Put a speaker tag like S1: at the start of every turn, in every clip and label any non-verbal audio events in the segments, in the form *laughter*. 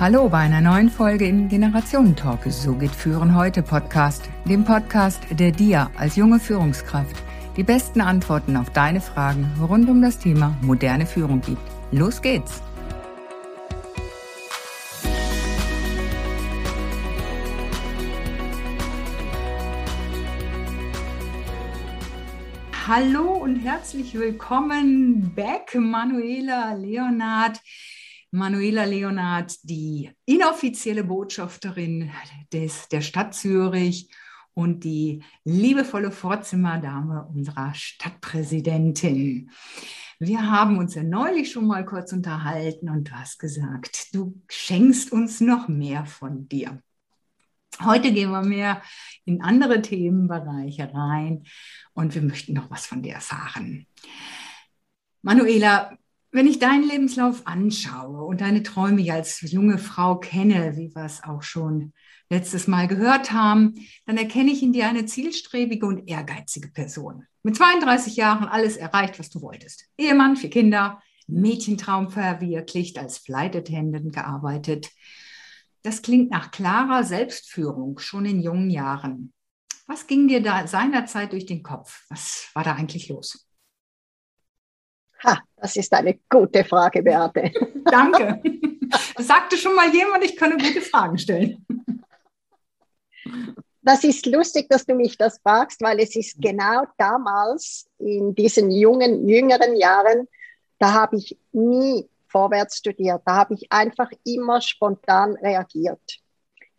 S1: Hallo bei einer neuen Folge im Generationentalk. So geht Führen heute Podcast, dem Podcast, der dir als junge Führungskraft die besten Antworten auf deine Fragen rund um das Thema moderne Führung gibt. Los geht's! Hallo und herzlich willkommen back, Manuela Leonard. Manuela Leonard, die inoffizielle Botschafterin des, der Stadt Zürich und die liebevolle Vorzimmerdame unserer Stadtpräsidentin. Wir haben uns ja neulich schon mal kurz unterhalten und du hast gesagt, du schenkst uns noch mehr von dir. Heute gehen wir mehr in andere Themenbereiche rein und wir möchten noch was von dir erfahren. Manuela, wenn ich deinen Lebenslauf anschaue und deine Träume als junge Frau kenne, wie wir es auch schon letztes Mal gehört haben, dann erkenne ich in dir eine zielstrebige und ehrgeizige Person. Mit 32 Jahren alles erreicht, was du wolltest. Ehemann, vier Kinder, Mädchentraum verwirklicht, als Flight Attendant gearbeitet. Das klingt nach klarer Selbstführung schon in jungen Jahren. Was ging dir da seinerzeit durch den Kopf? Was war da eigentlich los?
S2: Ha, das ist eine gute Frage, Beate. *laughs*
S1: Danke. Das sagte schon mal jemand, ich könne gute Fragen stellen.
S2: Das ist lustig, dass du mich das fragst, weil es ist genau damals in diesen jungen, jüngeren Jahren, da habe ich nie vorwärts studiert. Da habe ich einfach immer spontan reagiert.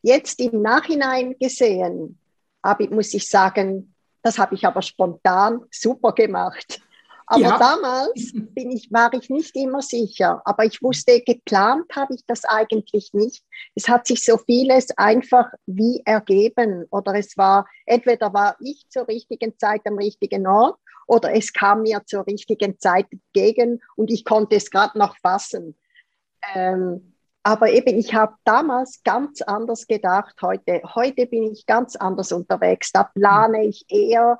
S2: Jetzt im Nachhinein gesehen, habe, muss ich sagen, das habe ich aber spontan super gemacht. Aber ja. damals bin ich, war ich nicht immer sicher. Aber ich wusste, geplant habe ich das eigentlich nicht. Es hat sich so vieles einfach wie ergeben. Oder es war, entweder war ich zur richtigen Zeit am richtigen Ort oder es kam mir zur richtigen Zeit entgegen und ich konnte es gerade noch fassen. Ähm, aber eben, ich habe damals ganz anders gedacht. Heute, heute bin ich ganz anders unterwegs. Da plane ich eher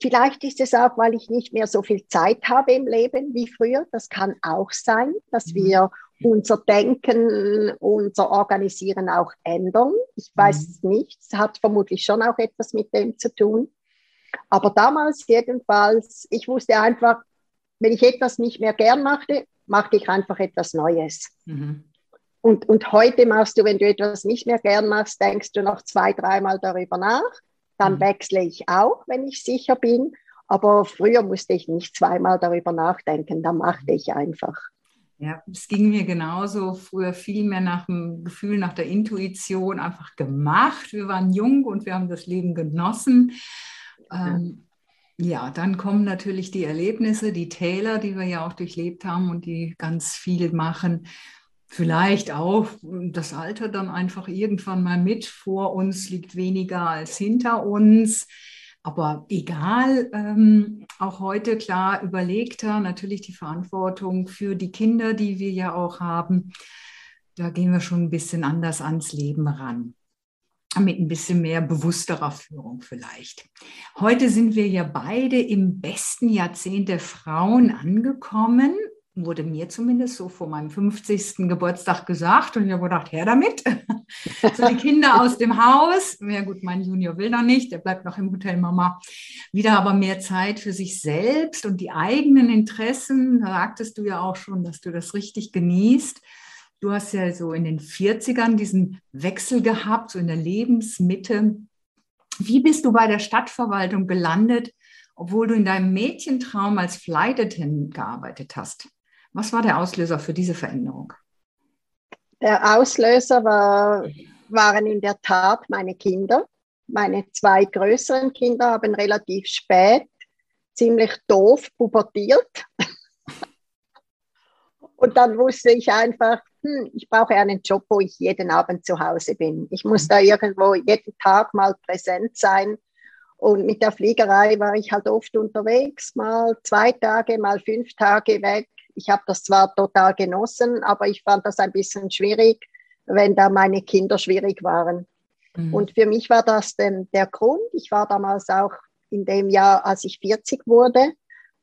S2: Vielleicht ist es auch, weil ich nicht mehr so viel Zeit habe im Leben wie früher. Das kann auch sein, dass mhm. wir unser Denken, unser Organisieren auch ändern. Ich weiß mhm. es nicht. Es hat vermutlich schon auch etwas mit dem zu tun. Aber damals jedenfalls, ich wusste einfach, wenn ich etwas nicht mehr gern machte, machte ich einfach etwas Neues. Mhm. Und, und heute machst du, wenn du etwas nicht mehr gern machst, denkst du noch zwei, dreimal darüber nach dann mhm. wechsle ich auch, wenn ich sicher bin. Aber früher musste ich nicht zweimal darüber nachdenken, da machte ich einfach.
S1: Ja, es ging mir genauso. Früher viel mehr nach dem Gefühl, nach der Intuition einfach gemacht. Wir waren jung und wir haben das Leben genossen. Ähm, ja, dann kommen natürlich die Erlebnisse, die Täler, die wir ja auch durchlebt haben und die ganz viel machen vielleicht auch das Alter dann einfach irgendwann mal mit. Vor uns liegt weniger als hinter uns. Aber egal, ähm, auch heute klar überlegter, natürlich die Verantwortung für die Kinder, die wir ja auch haben. Da gehen wir schon ein bisschen anders ans Leben ran. Mit ein bisschen mehr bewussterer Führung vielleicht. Heute sind wir ja beide im besten Jahrzehnt der Frauen angekommen wurde mir zumindest so vor meinem 50. Geburtstag gesagt und ich habe gedacht, her damit. *laughs* so die Kinder aus dem Haus, ja gut, mein Junior will noch nicht, der bleibt noch im Hotel Mama. Wieder aber mehr Zeit für sich selbst und die eigenen Interessen. Da sagtest du ja auch schon, dass du das richtig genießt. Du hast ja so in den 40ern diesen Wechsel gehabt, so in der Lebensmitte. Wie bist du bei der Stadtverwaltung gelandet, obwohl du in deinem Mädchentraum als Flight Attendant gearbeitet hast? Was war der Auslöser für diese Veränderung?
S2: Der Auslöser war, waren in der Tat meine Kinder. Meine zwei größeren Kinder haben relativ spät ziemlich doof pubertiert. *laughs* Und dann wusste ich einfach, hm, ich brauche einen Job, wo ich jeden Abend zu Hause bin. Ich muss da irgendwo jeden Tag mal präsent sein. Und mit der Fliegerei war ich halt oft unterwegs, mal zwei Tage, mal fünf Tage weg. Ich habe das zwar total genossen, aber ich fand das ein bisschen schwierig, wenn da meine Kinder schwierig waren. Mhm. Und für mich war das denn der Grund. Ich war damals auch in dem Jahr, als ich 40 wurde,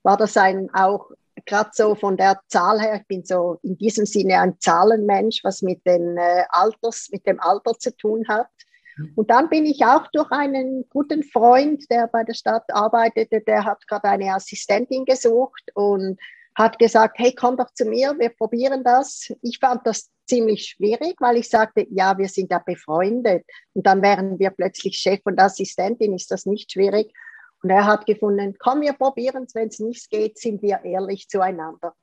S2: war das ein auch gerade so von der Zahl her, ich bin so in diesem Sinne ein Zahlenmensch, was mit, den, äh, Alters, mit dem Alter zu tun hat. Mhm. Und dann bin ich auch durch einen guten Freund, der bei der Stadt arbeitete, der hat gerade eine Assistentin gesucht und hat gesagt, hey, komm doch zu mir, wir probieren das. Ich fand das ziemlich schwierig, weil ich sagte, ja, wir sind ja befreundet und dann wären wir plötzlich Chef und Assistentin, ist das nicht schwierig. Und er hat gefunden, komm, wir probieren es, wenn es nicht geht, sind wir ehrlich zueinander.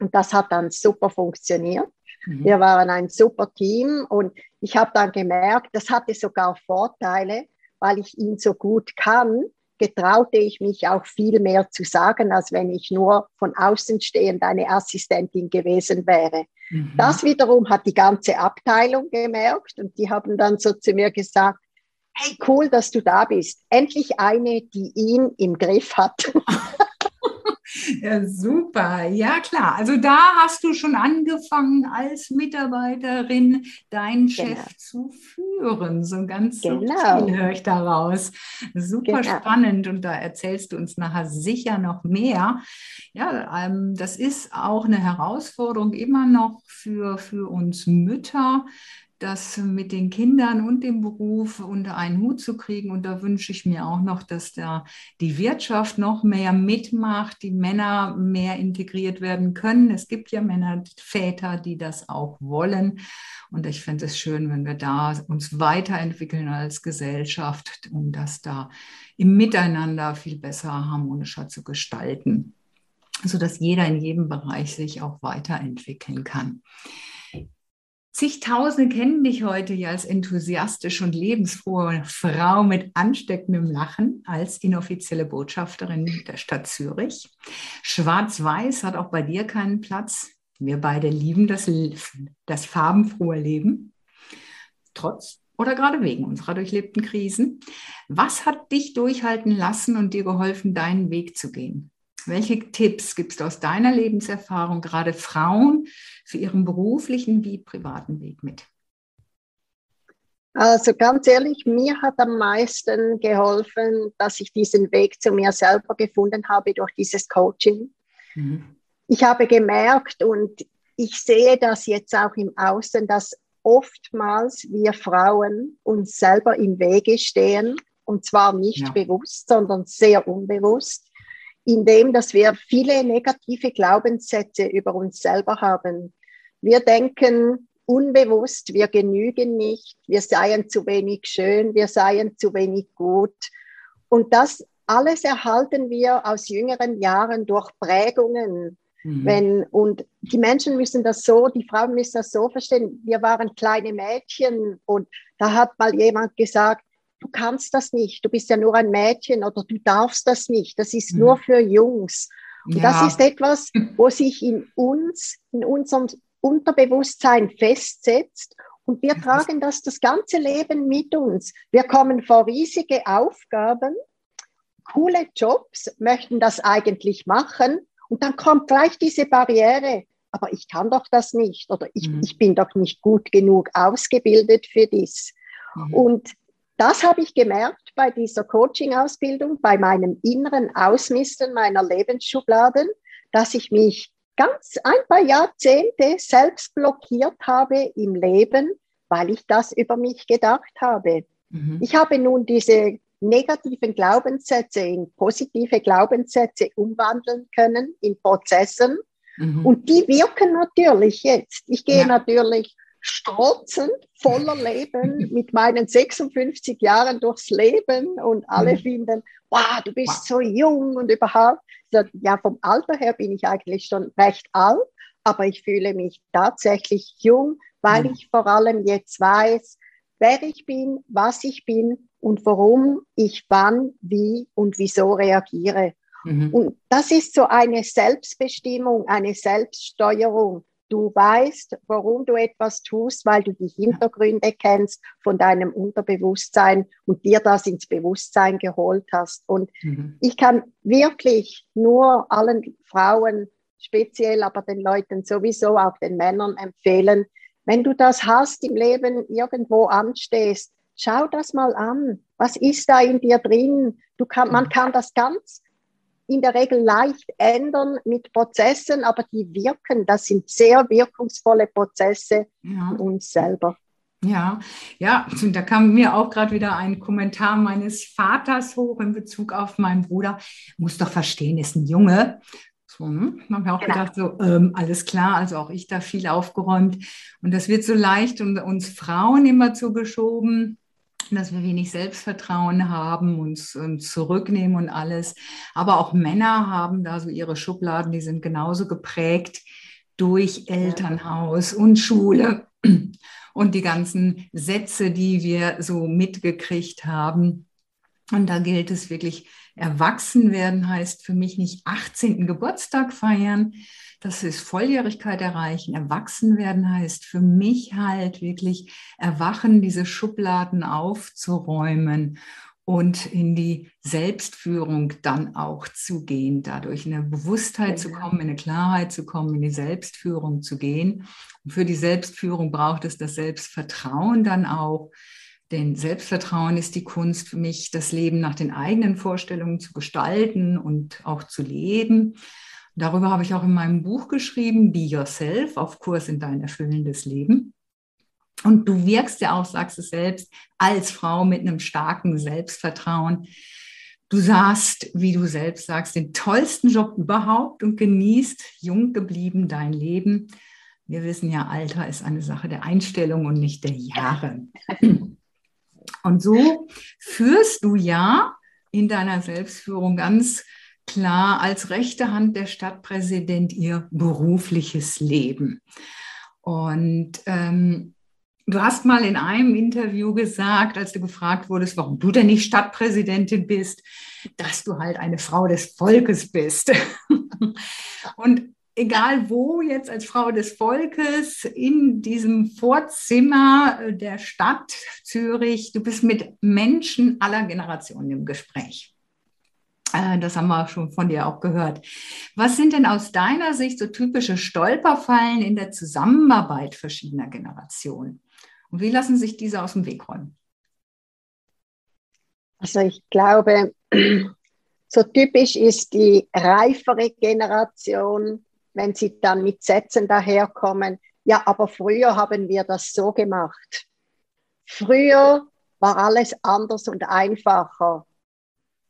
S2: Und das hat dann super funktioniert. Mhm. Wir waren ein super Team und ich habe dann gemerkt, das hatte sogar Vorteile, weil ich ihn so gut kann, getraute ich mich auch viel mehr zu sagen, als wenn ich nur von außen stehend eine Assistentin gewesen wäre. Mhm. Das wiederum hat die ganze Abteilung gemerkt und die haben dann so zu mir gesagt, hey, cool, dass du da bist. Endlich eine, die ihn im Griff hat. *laughs*
S1: Ja, super. Ja, klar. Also da hast du schon angefangen, als Mitarbeiterin deinen Chef genau. zu führen. So ganz genau. subtil höre ich daraus. Super genau. spannend und da erzählst du uns nachher sicher noch mehr. Ja, ähm, das ist auch eine Herausforderung immer noch für, für uns Mütter, das mit den Kindern und dem Beruf unter einen Hut zu kriegen. Und da wünsche ich mir auch noch, dass da die Wirtschaft noch mehr mitmacht, die Männer mehr integriert werden können. Es gibt ja Männer, Väter, die das auch wollen. Und ich fände es schön, wenn wir da uns weiterentwickeln als Gesellschaft, um das da im Miteinander viel besser, harmonischer zu gestalten, sodass jeder in jedem Bereich sich auch weiterentwickeln kann. Zigtausende kennen dich heute ja als enthusiastische und lebensfrohe Frau mit ansteckendem Lachen als inoffizielle Botschafterin der Stadt Zürich. Schwarz-Weiß hat auch bei dir keinen Platz. Wir beide lieben das, das farbenfrohe Leben, trotz oder gerade wegen unserer durchlebten Krisen. Was hat dich durchhalten lassen und dir geholfen, deinen Weg zu gehen? Welche Tipps gibst du aus deiner Lebenserfahrung gerade Frauen für ihren beruflichen wie privaten Weg mit?
S2: Also ganz ehrlich, mir hat am meisten geholfen, dass ich diesen Weg zu mir selber gefunden habe durch dieses Coaching. Mhm. Ich habe gemerkt und ich sehe das jetzt auch im Außen, dass oftmals wir Frauen uns selber im Wege stehen und zwar nicht ja. bewusst, sondern sehr unbewusst indem dass wir viele negative Glaubenssätze über uns selber haben. Wir denken unbewusst, wir genügen nicht, wir seien zu wenig schön, wir seien zu wenig gut. Und das alles erhalten wir aus jüngeren Jahren durch Prägungen. Mhm. Wenn, und die Menschen müssen das so, die Frauen müssen das so verstehen. Wir waren kleine Mädchen und da hat mal jemand gesagt, du kannst das nicht, du bist ja nur ein Mädchen oder du darfst das nicht, das ist mhm. nur für Jungs. Und ja. das ist etwas, wo sich in uns, in unserem Unterbewusstsein festsetzt und wir tragen das das ganze Leben mit uns. Wir kommen vor riesige Aufgaben, coole Jobs, möchten das eigentlich machen und dann kommt gleich diese Barriere, aber ich kann doch das nicht oder ich, mhm. ich bin doch nicht gut genug ausgebildet für dies. Mhm. Und das habe ich gemerkt bei dieser Coaching-Ausbildung, bei meinem inneren Ausmisten meiner Lebensschubladen, dass ich mich ganz ein paar Jahrzehnte selbst blockiert habe im Leben, weil ich das über mich gedacht habe. Mhm. Ich habe nun diese negativen Glaubenssätze in positive Glaubenssätze umwandeln können in Prozessen. Mhm. Und die wirken natürlich jetzt. Ich gehe ja. natürlich strotzend, voller Leben, *laughs* mit meinen 56 Jahren durchs Leben und alle mhm. finden, wow, du bist so jung und überhaupt. Ja, vom Alter her bin ich eigentlich schon recht alt, aber ich fühle mich tatsächlich jung, weil mhm. ich vor allem jetzt weiß, wer ich bin, was ich bin und warum ich wann, wie und wieso reagiere. Mhm. Und das ist so eine Selbstbestimmung, eine Selbststeuerung. Du weißt, warum du etwas tust, weil du die Hintergründe kennst von deinem Unterbewusstsein und dir das ins Bewusstsein geholt hast. Und mhm. ich kann wirklich nur allen Frauen speziell, aber den Leuten sowieso, auch den Männern empfehlen, wenn du das hast im Leben irgendwo anstehst, schau das mal an. Was ist da in dir drin? Du kann, man mhm. kann das ganz in der Regel leicht ändern mit Prozessen, aber die wirken. Das sind sehr wirkungsvolle Prozesse ja. in uns selber.
S1: Ja, ja, und da kam mir auch gerade wieder ein Kommentar meines Vaters hoch in Bezug auf meinen Bruder. Muss doch verstehen, ist ein Junge. So, ne? Haben wir auch genau. gedacht, so, ähm, alles klar, also auch ich da viel aufgeräumt. Und das wird so leicht und uns Frauen immer zugeschoben, dass wir wenig Selbstvertrauen haben, uns, uns zurücknehmen und alles. Aber auch Männer haben da so ihre Schubladen, die sind genauso geprägt durch Elternhaus und Schule und die ganzen Sätze, die wir so mitgekriegt haben. Und da gilt es wirklich, erwachsen werden heißt für mich nicht 18. Geburtstag feiern, das ist Volljährigkeit erreichen. Erwachsen werden heißt für mich halt wirklich erwachen, diese Schubladen aufzuräumen und in die Selbstführung dann auch zu gehen, dadurch in eine Bewusstheit zu kommen, in eine Klarheit zu kommen, in die Selbstführung zu gehen. Und für die Selbstführung braucht es das Selbstvertrauen dann auch. Denn Selbstvertrauen ist die Kunst für mich, das Leben nach den eigenen Vorstellungen zu gestalten und auch zu leben. Darüber habe ich auch in meinem Buch geschrieben, Be Yourself, auf Kurs in dein erfüllendes Leben. Und du wirkst ja auch, sagst es selbst, als Frau mit einem starken Selbstvertrauen. Du sahst, wie du selbst sagst, den tollsten Job überhaupt und genießt jung geblieben dein Leben. Wir wissen ja, Alter ist eine Sache der Einstellung und nicht der Jahre. Und so führst du ja in deiner Selbstführung ganz klar als rechte Hand der Stadtpräsident ihr berufliches Leben. Und ähm, Du hast mal in einem Interview gesagt, als du gefragt wurdest, warum du denn nicht Stadtpräsidentin bist, dass du halt eine Frau des Volkes bist. *laughs* Und egal wo jetzt als Frau des Volkes in diesem Vorzimmer der Stadt Zürich, du bist mit Menschen aller Generationen im Gespräch. Äh, das haben wir schon von dir auch gehört. Was sind denn aus deiner Sicht so typische Stolperfallen in der Zusammenarbeit verschiedener Generationen? Und wie lassen sich diese aus dem Weg räumen?
S2: Also ich glaube, *clears throat* so typisch ist die reifere Generation, wenn sie dann mit Sätzen daherkommen, ja, aber früher haben wir das so gemacht. Früher war alles anders und einfacher.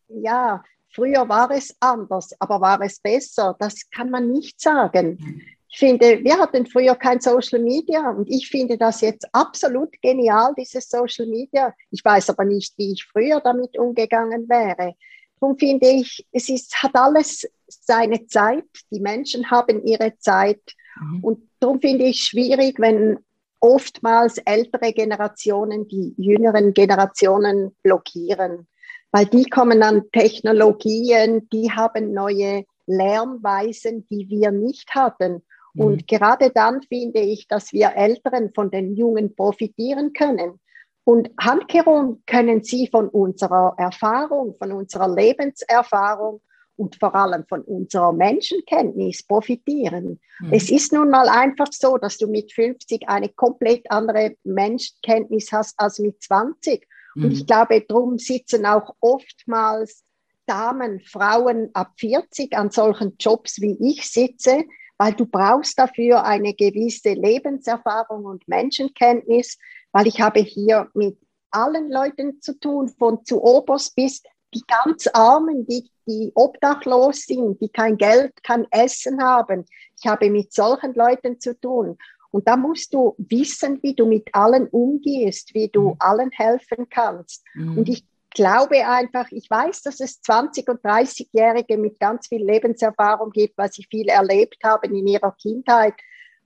S2: Ja, früher war es anders, aber war es besser? Das kann man nicht sagen. Ich finde, wir hatten früher kein Social Media und ich finde das jetzt absolut genial, dieses Social Media. Ich weiß aber nicht, wie ich früher damit umgegangen wäre. Darum finde ich, es ist, hat alles seine Zeit. Die Menschen haben ihre Zeit. Mhm. Und darum finde ich schwierig, wenn oftmals ältere Generationen die jüngeren Generationen blockieren. Weil die kommen an Technologien, die haben neue Lernweisen, die wir nicht hatten. Und mhm. gerade dann finde ich, dass wir Älteren von den Jungen profitieren können. Und handkerum können sie von unserer Erfahrung, von unserer Lebenserfahrung und vor allem von unserer Menschenkenntnis profitieren. Mhm. Es ist nun mal einfach so, dass du mit 50 eine komplett andere Menschenkenntnis hast als mit 20. Mhm. Und ich glaube, darum sitzen auch oftmals Damen, Frauen ab 40 an solchen Jobs, wie ich sitze, weil du brauchst dafür eine gewisse Lebenserfahrung und Menschenkenntnis, weil ich habe hier mit allen Leuten zu tun, von zu oberst bis die ganz Armen, die, die obdachlos sind, die kein Geld, kein Essen haben. Ich habe mit solchen Leuten zu tun. Und da musst du wissen, wie du mit allen umgehst, wie du mhm. allen helfen kannst. Mhm. Und ich glaube einfach, ich weiß, dass es 20- und 30-Jährige mit ganz viel Lebenserfahrung gibt, weil sie viel erlebt haben in ihrer Kindheit.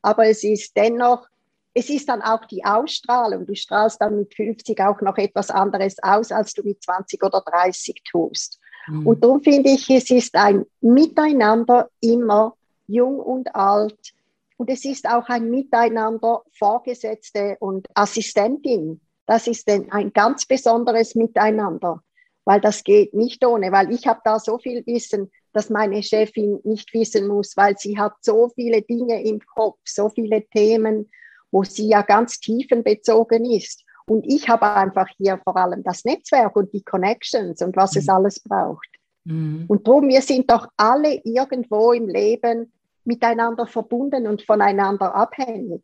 S2: Aber es ist dennoch, es ist dann auch die Ausstrahlung. Du strahlst dann mit 50 auch noch etwas anderes aus, als du mit 20 oder 30 tust. Mhm. Und darum finde ich, es ist ein Miteinander immer, jung und alt. Und es ist auch ein Miteinander Vorgesetzte und Assistentin das ist ein ganz besonderes Miteinander, weil das geht nicht ohne, weil ich habe da so viel Wissen, dass meine Chefin nicht wissen muss, weil sie hat so viele Dinge im Kopf, so viele Themen, wo sie ja ganz tiefenbezogen ist. Und ich habe einfach hier vor allem das Netzwerk und die Connections und was mhm. es alles braucht. Mhm. Und darum, wir sind doch alle irgendwo im Leben miteinander verbunden und voneinander abhängig.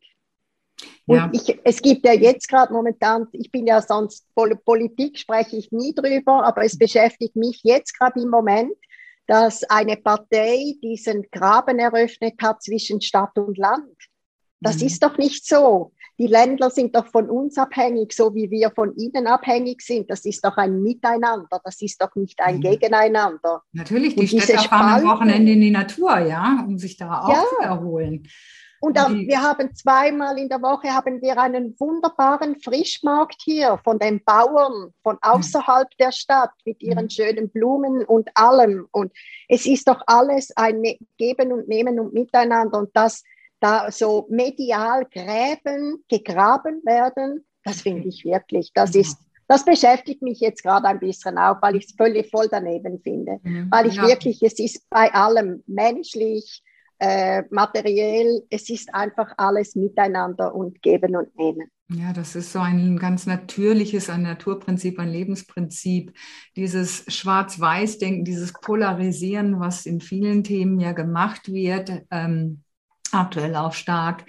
S2: Und ja. ich, es gibt ja jetzt gerade momentan, ich bin ja sonst, Politik spreche ich nie drüber, aber es beschäftigt mich jetzt gerade im Moment, dass eine Partei diesen Graben eröffnet hat zwischen Stadt und Land. Das mhm. ist doch nicht so. Die Länder sind doch von uns abhängig, so wie wir von ihnen abhängig sind. Das ist doch ein Miteinander, das ist doch nicht ein mhm. Gegeneinander.
S1: Natürlich, die Städter fahren am Wochenende in die Natur, ja, um sich da auch ja. zu erholen.
S2: Und auch, wir haben zweimal in der Woche haben wir einen wunderbaren Frischmarkt hier von den Bauern von außerhalb der Stadt mit ihren mhm. schönen Blumen und allem. Und es ist doch alles ein ne-, Geben und Nehmen und Miteinander. Und dass da so medial Gräben gegraben werden, das finde ich wirklich, das ist, das beschäftigt mich jetzt gerade ein bisschen auch, weil ich es völlig voll daneben finde. Mhm. Weil ich ja. wirklich, es ist bei allem menschlich, äh, materiell, es ist einfach alles miteinander und geben und nehmen.
S1: Ja, das ist so ein ganz natürliches, ein Naturprinzip, ein Lebensprinzip. Dieses Schwarz-Weiß-Denken, dieses Polarisieren, was in vielen Themen ja gemacht wird, ähm, aktuell auch stark.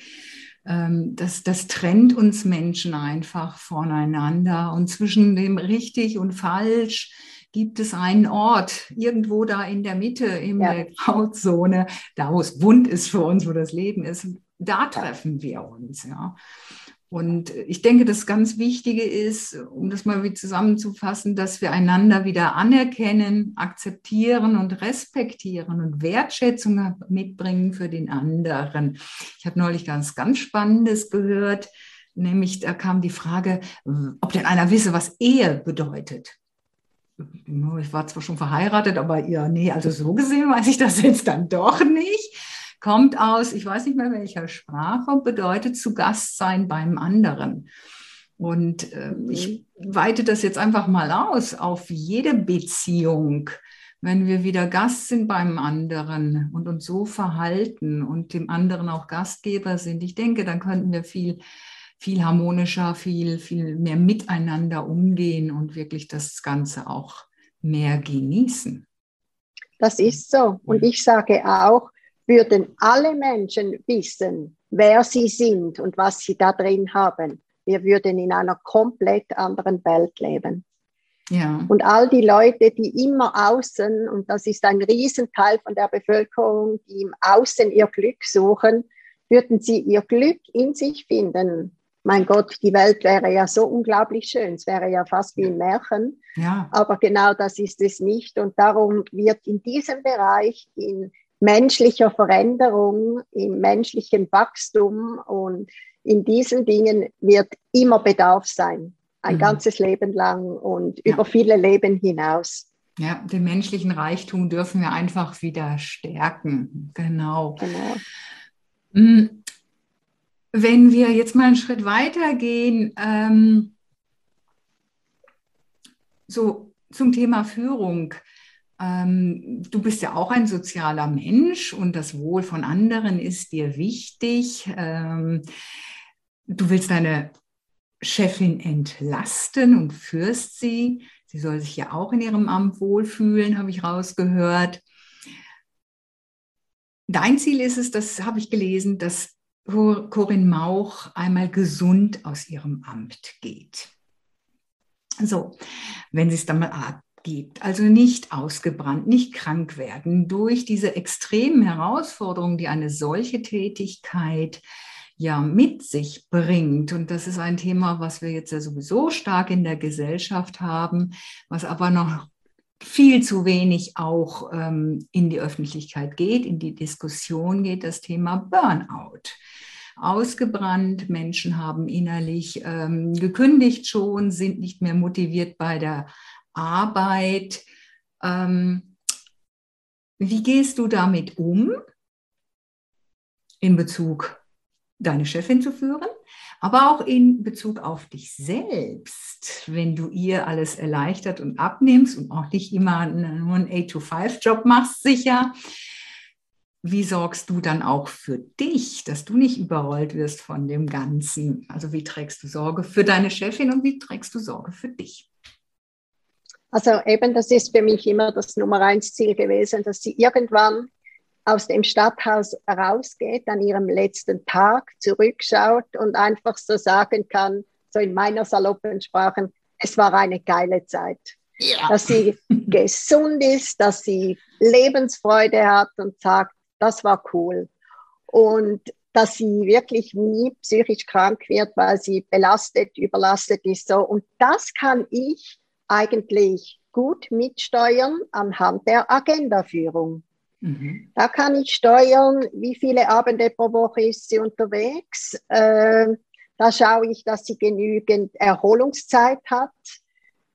S1: Ähm, das, das trennt uns Menschen einfach voneinander und zwischen dem richtig und falsch gibt es einen Ort, irgendwo da in der Mitte, in ja. der Grauzone, da wo es bunt ist für uns, wo das Leben ist, da treffen wir uns. Ja. Und ich denke, das ganz Wichtige ist, um das mal wieder zusammenzufassen, dass wir einander wieder anerkennen, akzeptieren und respektieren und Wertschätzung mitbringen für den anderen. Ich habe neulich ganz, ganz Spannendes gehört, nämlich da kam die Frage, ob denn einer wisse, was Ehe bedeutet. Ich war zwar schon verheiratet, aber ja, nee, also so gesehen weiß ich das jetzt dann doch nicht kommt aus, ich weiß nicht mehr welcher Sprache, bedeutet zu Gast sein beim anderen. Und äh, ich weite das jetzt einfach mal aus auf jede Beziehung. Wenn wir wieder Gast sind beim anderen und uns so verhalten und dem anderen auch Gastgeber sind, ich denke, dann könnten wir viel, viel harmonischer, viel, viel mehr miteinander umgehen und wirklich das Ganze auch mehr genießen.
S2: Das ist so. Und ich sage auch, würden alle Menschen wissen, wer sie sind und was sie da drin haben, wir würden in einer komplett anderen Welt leben. Ja. Und all die Leute, die immer außen, und das ist ein Riesenteil von der Bevölkerung, die im Außen ihr Glück suchen, würden sie ihr Glück in sich finden. Mein Gott, die Welt wäre ja so unglaublich schön. Es wäre ja fast wie ein Märchen. Ja. Aber genau das ist es nicht. Und darum wird in diesem Bereich, in menschlicher Veränderung, im menschlichen Wachstum und in diesen Dingen wird immer Bedarf sein, ein mhm. ganzes Leben lang und ja. über viele Leben hinaus.
S1: Ja, den menschlichen Reichtum dürfen wir einfach wieder stärken. Genau. genau. Mm, wenn wir jetzt mal einen Schritt weiter gehen, ähm, so zum Thema Führung. Ähm, du bist ja auch ein sozialer Mensch und das Wohl von anderen ist dir wichtig. Ähm, du willst deine Chefin entlasten und führst sie. Sie soll sich ja auch in ihrem Amt wohlfühlen, habe ich rausgehört. Dein Ziel ist es, das habe ich gelesen, dass Corinne Mauch einmal gesund aus ihrem Amt geht. So, wenn sie es dann mal gibt, also nicht ausgebrannt, nicht krank werden durch diese extremen Herausforderungen, die eine solche Tätigkeit ja mit sich bringt. Und das ist ein Thema, was wir jetzt ja sowieso stark in der Gesellschaft haben, was aber noch viel zu wenig auch ähm, in die Öffentlichkeit geht, in die Diskussion geht, das Thema Burnout ausgebrannt, Menschen haben innerlich ähm, gekündigt schon, sind nicht mehr motiviert bei der Arbeit. Ähm, wie gehst du damit um in Bezug deine Chefin zu führen, aber auch in Bezug auf dich selbst, wenn du ihr alles erleichtert und abnimmst und auch nicht immer nur einen 8-to-5-Job machst, sicher. Wie sorgst du dann auch für dich, dass du nicht überrollt wirst von dem Ganzen? Also wie trägst du Sorge für deine Chefin und wie trägst du Sorge für dich?
S2: Also eben, das ist für mich immer das Nummer eins Ziel gewesen, dass sie irgendwann aus dem Stadthaus rausgeht, an ihrem letzten Tag zurückschaut und einfach so sagen kann, so in meiner saloppen Sprache, es war eine geile Zeit. Ja. Dass sie *laughs* gesund ist, dass sie Lebensfreude hat und sagt, das war cool. Und dass sie wirklich nie psychisch krank wird, weil sie belastet, überlastet ist. So. Und das kann ich eigentlich gut mitsteuern anhand der Agendaführung. Mhm. Da kann ich steuern, wie viele Abende pro Woche ist sie unterwegs. Äh, da schaue ich, dass sie genügend Erholungszeit hat.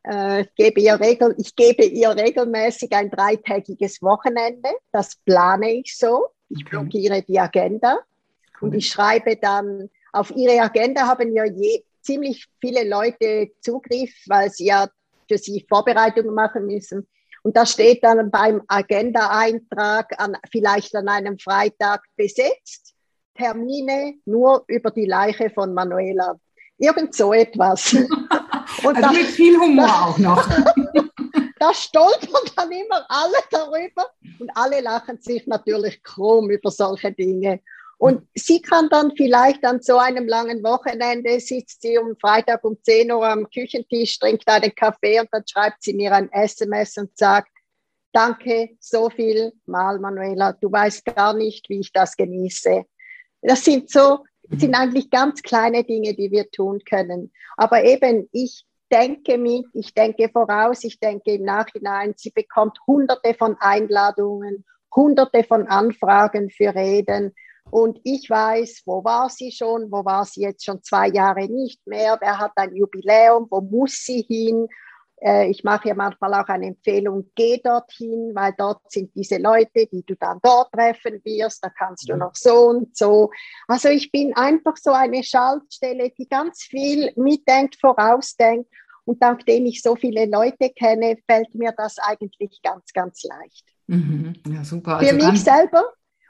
S2: Äh, ich, gebe ihr regel, ich gebe ihr regelmäßig ein dreitägiges Wochenende. Das plane ich so. Ich blockiere die Agenda. Cool. Und ich schreibe dann, auf ihre Agenda haben ja je, ziemlich viele Leute Zugriff, weil sie ja für sie Vorbereitungen machen müssen. Und da steht dann beim Agenda-Eintrag an, vielleicht an einem Freitag besetzt, Termine nur über die Leiche von Manuela. Irgend so etwas. *laughs*
S1: Und also da, mit viel Humor da, auch noch. *laughs*
S2: da stolpern dann immer alle darüber und alle lachen sich natürlich krumm über solche Dinge. Und sie kann dann vielleicht an so einem langen Wochenende, sitzt sie um Freitag um 10 Uhr am Küchentisch, trinkt einen Kaffee und dann schreibt sie mir ein SMS und sagt, danke so viel mal, Manuela, du weißt gar nicht, wie ich das genieße. Das sind so, sind eigentlich ganz kleine Dinge, die wir tun können. Aber eben, ich denke mit, ich denke voraus, ich denke im Nachhinein, sie bekommt hunderte von Einladungen, hunderte von Anfragen für Reden. Und ich weiß, wo war sie schon, wo war sie jetzt schon zwei Jahre nicht mehr, wer hat ein Jubiläum, wo muss sie hin. Äh, ich mache ja manchmal auch eine Empfehlung, geh dorthin, weil dort sind diese Leute, die du dann dort treffen wirst, da kannst du noch so und so. Also ich bin einfach so eine Schaltstelle, die ganz viel mitdenkt, vorausdenkt. Und nachdem ich so viele Leute kenne, fällt mir das eigentlich ganz, ganz leicht.
S1: Mhm. Ja, super.
S2: Also Für mich selber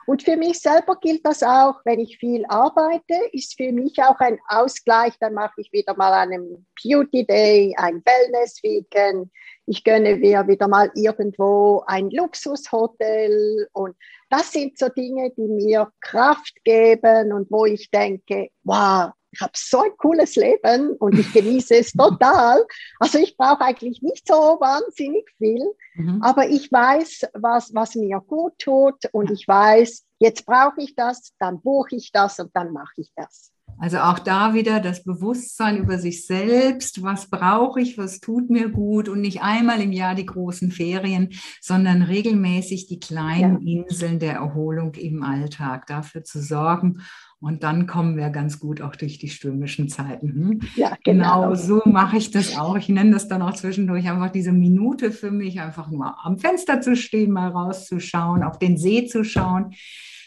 S2: und für mich selber gilt das auch, wenn ich viel arbeite, ist für mich auch ein Ausgleich. Dann mache ich wieder mal einen Beauty Day, ein Wellness Weekend. Ich gönne mir wieder mal irgendwo ein Luxushotel. Und das sind so Dinge, die mir Kraft geben und wo ich denke, wow, ich habe so ein cooles Leben und ich genieße es total. Also ich brauche eigentlich nicht so wahnsinnig viel, mhm. aber ich weiß, was, was mir gut tut und ich weiß, jetzt brauche ich das, dann buche ich das und dann mache ich das.
S1: Also auch da wieder das Bewusstsein über sich selbst, was brauche ich, was tut mir gut und nicht einmal im Jahr die großen Ferien, sondern regelmäßig die kleinen ja. Inseln der Erholung im Alltag dafür zu sorgen. Und dann kommen wir ganz gut auch durch die stürmischen Zeiten. Hm? Ja, genau. genau so mache ich das auch. Ich nenne das dann auch zwischendurch einfach diese Minute für mich, einfach nur am Fenster zu stehen, mal rauszuschauen, auf den See zu schauen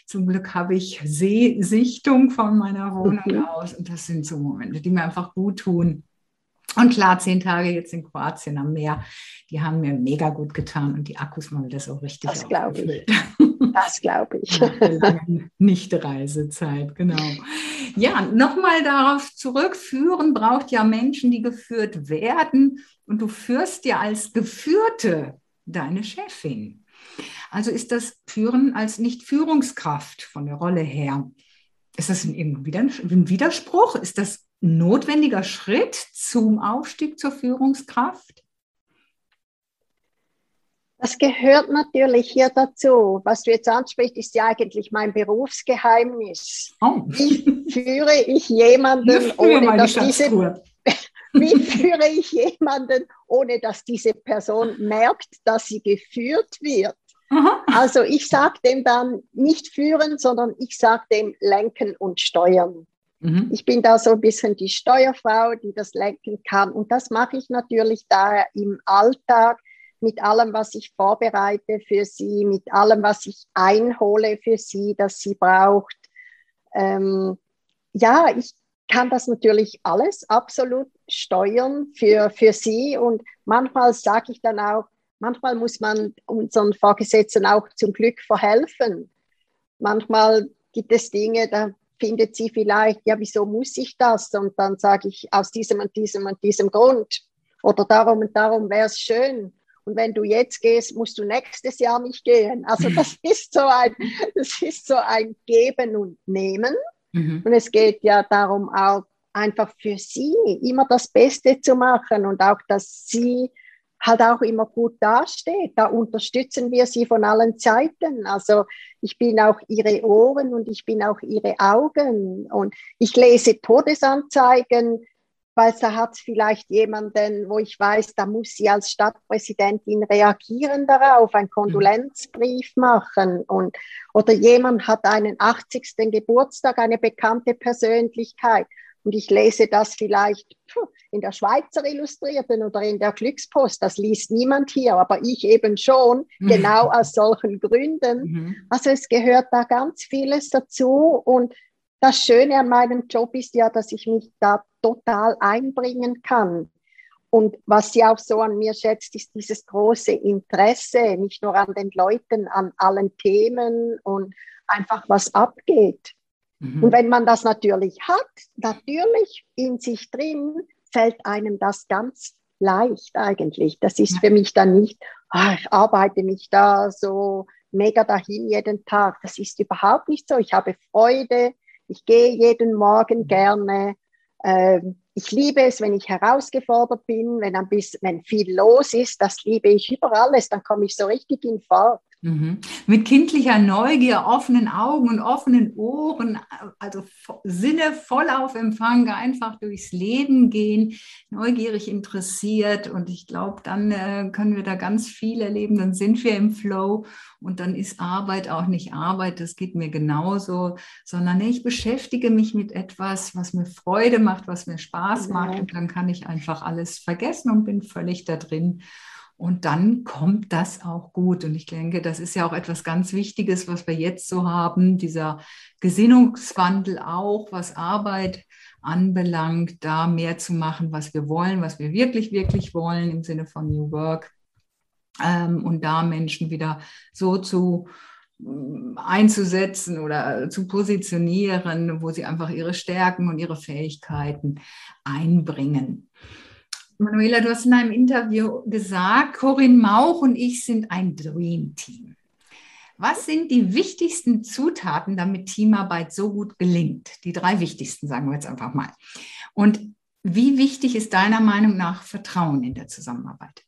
S1: zum Glück habe ich Seesichtung von meiner Wohnung mhm. aus. Und das sind so Momente, die mir einfach gut tun. Und klar, zehn Tage jetzt in Kroatien am Meer, die haben mir mega gut getan und die Akkus mal wieder so richtig
S2: Das glaube ich. Das glaube ich. *laughs*
S1: Nicht-Reisezeit, genau. Ja, nochmal darauf zurückführen braucht ja Menschen, die geführt werden. Und du führst ja als Geführte deine Chefin. Also ist das Führen als Nicht-Führungskraft von der Rolle her. Ist das ein, ein Widerspruch? Ist das notwendiger Schritt zum Aufstieg zur Führungskraft?
S2: Das gehört natürlich hier dazu. Was du jetzt ansprichst, ist ja eigentlich mein Berufsgeheimnis. Oh. Wie führe ich jemanden, ohne dass diese, *laughs* wie führe ich jemanden, ohne dass diese Person merkt, dass sie geführt wird? Aha. Also ich sage dem dann nicht führen, sondern ich sage dem lenken und steuern. Mhm. Ich bin da so ein bisschen die Steuerfrau, die das lenken kann. Und das mache ich natürlich da im Alltag mit allem, was ich vorbereite für sie, mit allem, was ich einhole für sie, das sie braucht. Ähm, ja, ich kann das natürlich alles absolut steuern für, für sie. Und manchmal sage ich dann auch, manchmal muss man unseren Vorgesetzten auch zum Glück verhelfen. Manchmal gibt es Dinge, da findet sie vielleicht, ja, wieso muss ich das? Und dann sage ich, aus diesem und diesem und diesem Grund. oder darum und darum wäre es schön. Und wenn du jetzt gehst, musst du nächstes Jahr nicht gehen. Also *laughs* das ist so ein, das ist so ein Geben und Nehmen. Mhm. Und es geht ja darum auch einfach für sie immer das Beste zu machen und auch, dass sie halt auch immer gut dasteht. Da unterstützen wir sie von allen Seiten. Also ich bin auch ihre Ohren und ich bin auch ihre Augen und ich lese Todesanzeigen, weil da hat vielleicht jemanden, wo ich weiß, da muss sie als Stadtpräsidentin reagieren darauf, einen Kondolenzbrief machen und oder jemand hat einen 80. Geburtstag, eine bekannte Persönlichkeit und ich lese das vielleicht in der Schweizer Illustrierten oder in der Glückspost. Das liest niemand hier, aber ich eben schon, mhm. genau aus solchen Gründen. Mhm. Also es gehört da ganz vieles dazu. Und das Schöne an meinem Job ist ja, dass ich mich da total einbringen kann. Und was sie auch so an mir schätzt, ist dieses große Interesse, nicht nur an den Leuten, an allen Themen und einfach was abgeht. Mhm. Und wenn man das natürlich hat, natürlich in sich drin, fällt einem das ganz leicht eigentlich. Das ist für mich dann nicht, oh, ich arbeite mich da so mega dahin jeden Tag. Das ist überhaupt nicht so. Ich habe Freude, ich gehe jeden Morgen gerne. Ähm, ich liebe es, wenn ich herausgefordert bin, wenn ein bisschen, wenn viel los ist. Das liebe ich über alles. Dann komme ich so richtig in Fahrt.
S1: Mhm. Mit kindlicher Neugier, offenen Augen und offenen Ohren, also Sinne voll auf Empfang, einfach durchs Leben gehen, neugierig interessiert. Und ich glaube, dann äh, können wir da ganz viel erleben. Dann sind wir im Flow und dann ist Arbeit auch nicht Arbeit, das geht mir genauso, sondern ich beschäftige mich mit etwas, was mir Freude macht, was mir Spaß macht. Und dann kann ich einfach alles vergessen und bin völlig da drin. Und dann kommt das auch gut. Und ich denke, das ist ja auch etwas ganz Wichtiges, was wir jetzt so haben, dieser Gesinnungswandel auch, was Arbeit anbelangt, da mehr zu machen, was wir wollen, was wir wirklich, wirklich wollen im Sinne von New Work. Ähm, und da Menschen wieder so zu mm, einzusetzen oder zu positionieren, wo sie einfach ihre Stärken und ihre Fähigkeiten einbringen. Manuela, du hast in einem Interview gesagt, Corinne Mauch und ich sind ein Dream Team. Was sind die wichtigsten Zutaten, damit Teamarbeit so gut gelingt? Die drei wichtigsten, sagen wir jetzt einfach mal. Und wie wichtig ist deiner Meinung nach Vertrauen in der Zusammenarbeit?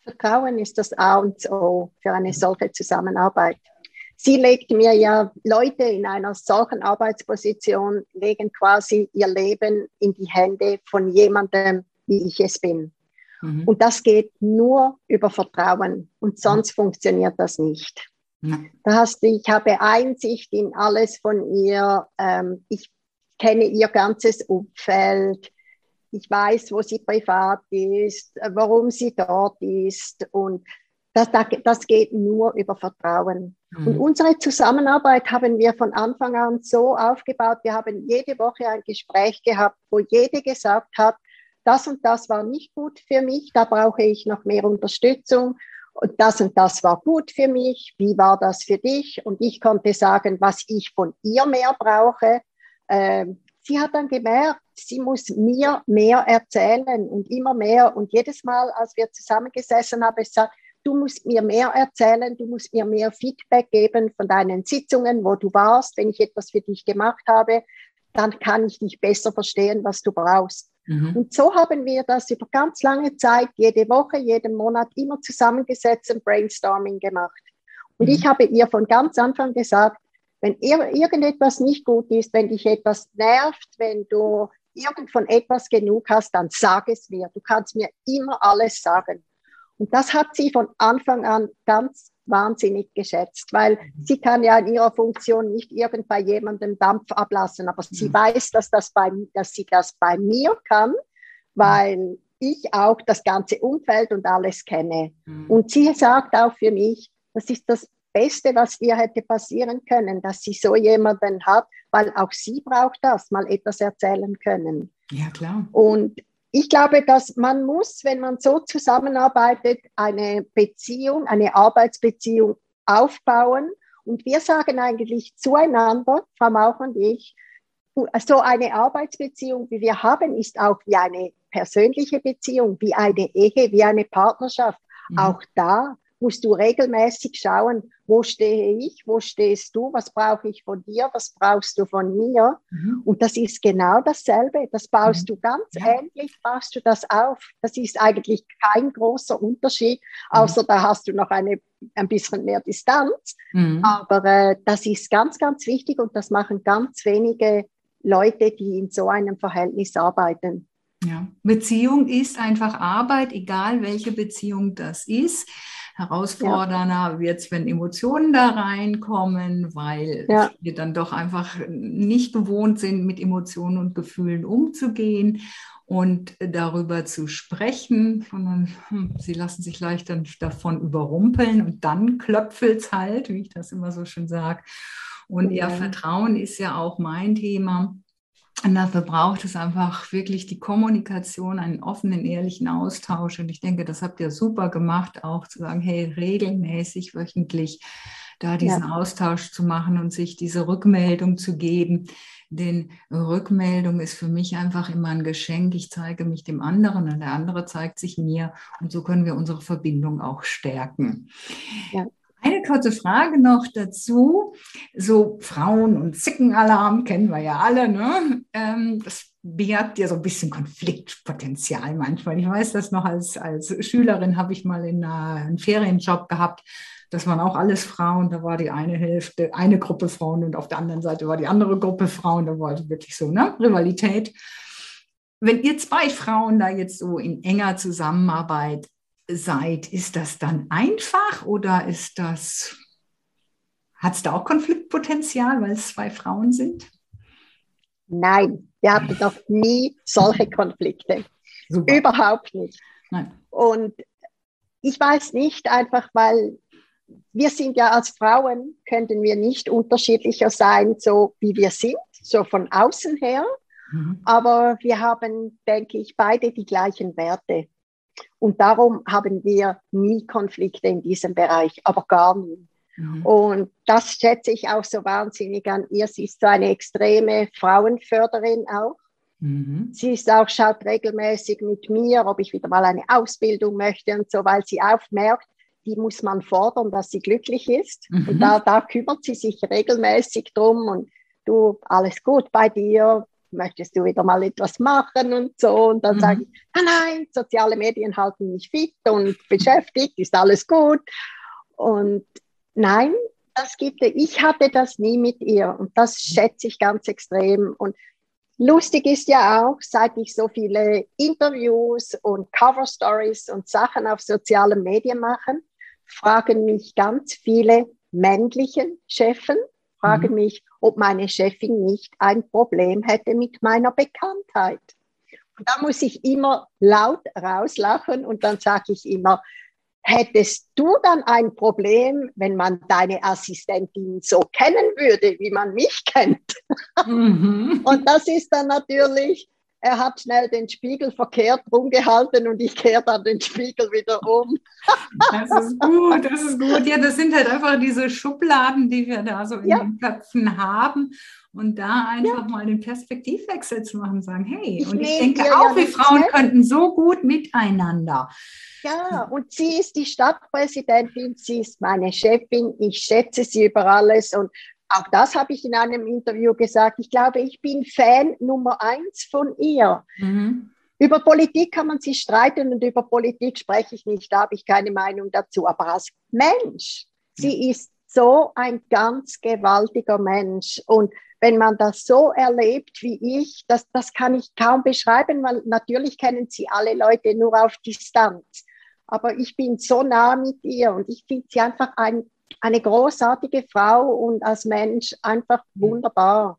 S2: Vertrauen ist das A und O für eine solche Zusammenarbeit sie legt mir ja Leute in einer solchen Arbeitsposition, legen quasi ihr Leben in die Hände von jemandem, wie ich es bin. Mhm. Und das geht nur über Vertrauen und sonst mhm. funktioniert das nicht. Mhm. Da hast du, ich habe Einsicht in alles von ihr. Ähm, ich kenne ihr ganzes Umfeld. Ich weiß, wo sie privat ist, warum sie dort ist. Und das, das geht nur über Vertrauen. Mhm. Und unsere Zusammenarbeit haben wir von Anfang an so aufgebaut. Wir haben jede Woche ein Gespräch gehabt, wo jede gesagt hat, das und das war nicht gut für mich, da brauche ich noch mehr Unterstützung. Und das und das war gut für mich. Wie war das für dich? Und ich konnte sagen, was ich von ihr mehr brauche. Ähm, sie hat dann gemerkt, sie muss mir mehr erzählen und immer mehr. Und jedes Mal, als wir zusammengesessen haben, ich gesagt, du musst mir mehr erzählen, du musst mir mehr Feedback geben von deinen Sitzungen, wo du warst, wenn ich etwas für dich gemacht habe, dann kann ich dich besser verstehen, was du brauchst. Mhm. Und so haben wir das über ganz lange Zeit, jede Woche, jeden Monat immer zusammengesetzt und Brainstorming gemacht. Und mhm. ich habe ihr von ganz Anfang gesagt, wenn irgendetwas nicht gut ist, wenn dich etwas nervt, wenn du irgend von etwas genug hast, dann sag es mir. Du kannst mir immer alles sagen. Und das hat sie von Anfang an ganz wahnsinnig geschätzt, weil mhm. sie kann ja in ihrer Funktion nicht irgend bei jemandem Dampf ablassen, aber sie mhm. weiß, dass, das bei, dass sie das bei mir kann, weil mhm. ich auch das ganze Umfeld und alles kenne. Und sie sagt auch für mich, das ist das Beste, was ihr hätte passieren können, dass sie so jemanden hat, weil auch sie braucht das, mal etwas erzählen können.
S1: Ja, klar.
S2: Und ich glaube, dass man muss, wenn man so zusammenarbeitet, eine Beziehung, eine Arbeitsbeziehung aufbauen. Und wir sagen eigentlich zueinander, Frau Mauch und ich, so eine Arbeitsbeziehung, wie wir haben, ist auch wie eine persönliche Beziehung, wie eine Ehe, wie eine Partnerschaft. Mhm. Auch da musst du regelmäßig schauen, wo stehe ich, wo stehst du, was brauche ich von dir, was brauchst du von mir. Mhm. Und das ist genau dasselbe. Das baust mhm. du ganz ja. ähnlich, baust du das auf. Das ist eigentlich kein großer Unterschied, mhm. außer da hast du noch eine, ein bisschen mehr Distanz. Mhm. Aber äh, das ist ganz, ganz wichtig und das machen ganz wenige Leute, die in so einem Verhältnis arbeiten.
S1: Ja. Beziehung ist einfach Arbeit, egal welche Beziehung das ist. Herausfordernder ja. wird es, wenn Emotionen da reinkommen, weil ja. wir dann doch einfach nicht gewohnt sind, mit Emotionen und Gefühlen umzugehen und darüber zu sprechen, sondern hm, sie lassen sich leicht dann davon überrumpeln und dann klöpfelt es halt, wie ich das immer so schön sage. Und ja. ihr Vertrauen ist ja auch mein Thema. Und dafür braucht es einfach wirklich die Kommunikation, einen offenen, ehrlichen Austausch. Und ich denke, das habt ihr super gemacht, auch zu sagen, hey, regelmäßig, wöchentlich da diesen ja. Austausch zu machen und sich diese Rückmeldung zu geben. Denn Rückmeldung ist für mich einfach immer ein Geschenk. Ich zeige mich dem anderen und der andere zeigt sich mir. Und so können wir unsere Verbindung auch stärken. Ja. Eine kurze Frage noch dazu. So Frauen- und Zickenalarm kennen wir ja alle. Ne? Ähm, das birgt ja so ein bisschen Konfliktpotenzial manchmal. Ich weiß das noch, als, als Schülerin habe ich mal in einen Ferienjob gehabt. Das waren auch alles Frauen. Da war die eine Hälfte, eine Gruppe Frauen und auf der anderen Seite war die andere Gruppe Frauen. Da war wirklich so ne? Rivalität. Wenn ihr zwei Frauen da jetzt so in enger Zusammenarbeit seid, ist das dann einfach oder ist das, hat es da auch Konfliktpotenzial, weil es zwei Frauen sind?
S2: Nein, wir hatten noch nie solche Konflikte. Super. Überhaupt nicht. Nein. Und ich weiß nicht, einfach weil wir sind ja als Frauen, könnten wir nicht unterschiedlicher sein, so wie wir sind, so von außen her. Mhm. Aber wir haben, denke ich, beide die gleichen Werte. Und darum haben wir nie Konflikte in diesem Bereich, aber gar nie. Mhm. Und das schätze ich auch so wahnsinnig an ihr. Sie ist so eine extreme Frauenförderin auch. Mhm. Sie ist auch, schaut regelmäßig mit mir, ob ich wieder mal eine Ausbildung möchte und so, weil sie aufmerkt, die muss man fordern, dass sie glücklich ist. Mhm. Und da, da kümmert sie sich regelmäßig drum und du, alles gut bei dir, möchtest du wieder mal etwas machen und so. Und dann mhm. sage ich, ah nein, soziale Medien halten mich fit und beschäftigt, ist alles gut. Und nein, das gibt es. Ich hatte das nie mit ihr und das schätze ich ganz extrem. Und lustig ist ja auch, seit ich so viele Interviews und Cover Stories und Sachen auf sozialen Medien mache, fragen mich ganz viele männliche Chefen, frage mhm. mich, ob meine Chefin nicht ein Problem hätte mit meiner Bekanntheit. Und da muss ich immer laut rauslachen und dann sage ich immer, hättest du dann ein Problem, wenn man deine Assistentin so kennen würde, wie man mich kennt? Mhm. *laughs* Und das ist dann natürlich er hat schnell den Spiegel verkehrt rumgehalten und ich kehre dann den Spiegel wieder um. *laughs*
S1: Das ist gut, das ist gut. Ja, das sind halt einfach diese Schubladen, die wir da so in ja. den Köpfen haben. Und da einfach ja. mal den Perspektivwechsel zu machen, sagen, hey, ich und ich denke auch, wir Frauen könnten so gut miteinander.
S2: Ja, und sie ist die Stadtpräsidentin, sie ist meine Chefin, ich schätze sie über alles und auch das habe ich in einem Interview gesagt. Ich glaube, ich bin Fan Nummer eins von ihr. Mhm. Über Politik kann man sich streiten und über Politik spreche ich nicht, da habe ich keine Meinung dazu. Aber als Mensch, sie ist so ein ganz gewaltiger Mensch. Und wenn man das so erlebt wie ich, das, das kann ich kaum beschreiben, weil natürlich kennen sie alle Leute nur auf Distanz. Aber ich bin so nah mit ihr und ich finde sie einfach ein eine großartige Frau und als Mensch einfach wunderbar.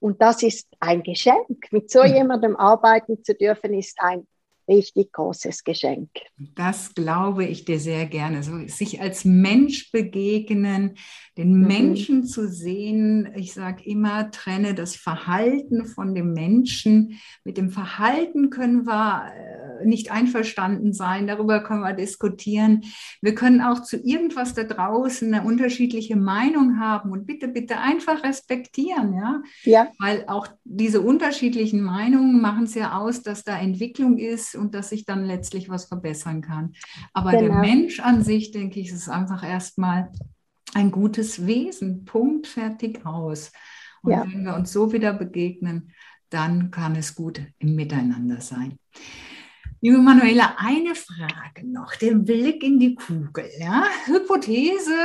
S2: Und das ist ein Geschenk. Mit so jemandem arbeiten zu dürfen, ist ein richtig großes Geschenk.
S1: Das glaube ich dir sehr gerne. So, sich als Mensch begegnen, den mhm. Menschen zu sehen. Ich sage immer, trenne das Verhalten von dem Menschen. Mit dem Verhalten können wir äh, nicht einverstanden sein. Darüber können wir diskutieren. Wir können auch zu irgendwas da draußen eine unterschiedliche Meinung haben und bitte, bitte einfach respektieren. Ja, ja. weil auch diese unterschiedlichen Meinungen machen es ja aus, dass da Entwicklung ist und dass sich dann letztlich was verbessern kann. Aber genau. der Mensch an sich, denke ich, ist einfach erstmal ein gutes Wesen. Punkt, fertig, aus. Und ja. wenn wir uns so wieder begegnen, dann kann es gut im Miteinander sein. Liebe Manuela, eine Frage noch, den Blick in die Kugel. Ja? Hypothese,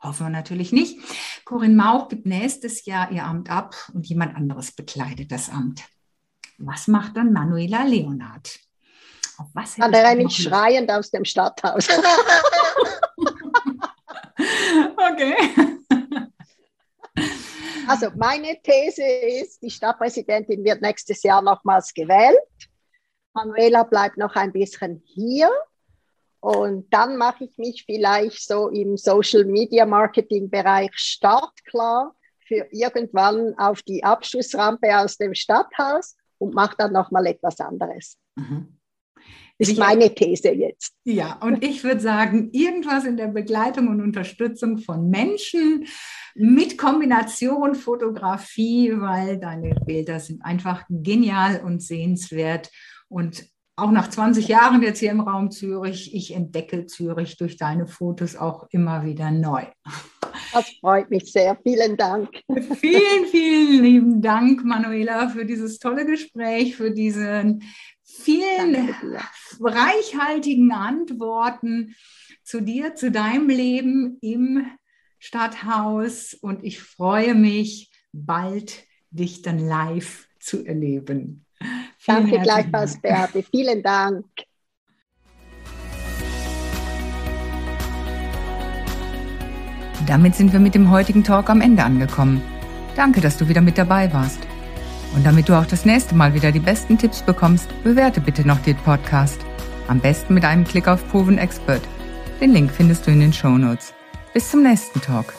S1: hoffen wir natürlich nicht. Corinne Mauch gibt nächstes Jahr ihr Amt ab und jemand anderes bekleidet das Amt. Was macht dann Manuela Leonard?
S2: Auf was dann renne ich schreiend aus dem Stadthaus. *laughs* okay. Also meine These ist, die Stadtpräsidentin wird nächstes Jahr nochmals gewählt. Manuela bleibt noch ein bisschen hier. Und dann mache ich mich vielleicht so im Social Media Marketing Bereich startklar für irgendwann auf die Abschlussrampe aus dem Stadthaus und mache dann nochmal etwas anderes. Mhm. Ist ich, meine These jetzt.
S1: Ja, und *laughs* ich würde sagen, irgendwas in der Begleitung und Unterstützung von Menschen mit Kombination Fotografie, weil deine Bilder sind einfach genial und sehenswert. Und auch nach 20 Jahren jetzt hier im Raum Zürich, ich entdecke Zürich durch deine Fotos auch immer wieder neu.
S2: Das freut mich sehr. Vielen Dank. *laughs*
S1: Vielen, vielen lieben Dank, Manuela, für dieses tolle Gespräch, für diesen vielen reichhaltigen Antworten zu dir, zu deinem Leben im Stadthaus. Und ich freue mich, bald dich dann live zu erleben.
S2: Vielen Danke gleichfalls, Beate. Vielen Dank.
S1: Damit sind wir mit dem heutigen Talk am Ende angekommen. Danke, dass du wieder mit dabei warst. Und damit du auch das nächste Mal wieder die besten Tipps bekommst, bewerte bitte noch den Podcast. Am besten mit einem Klick auf Proven Expert. Den Link findest du in den Show Notes. Bis zum nächsten Talk.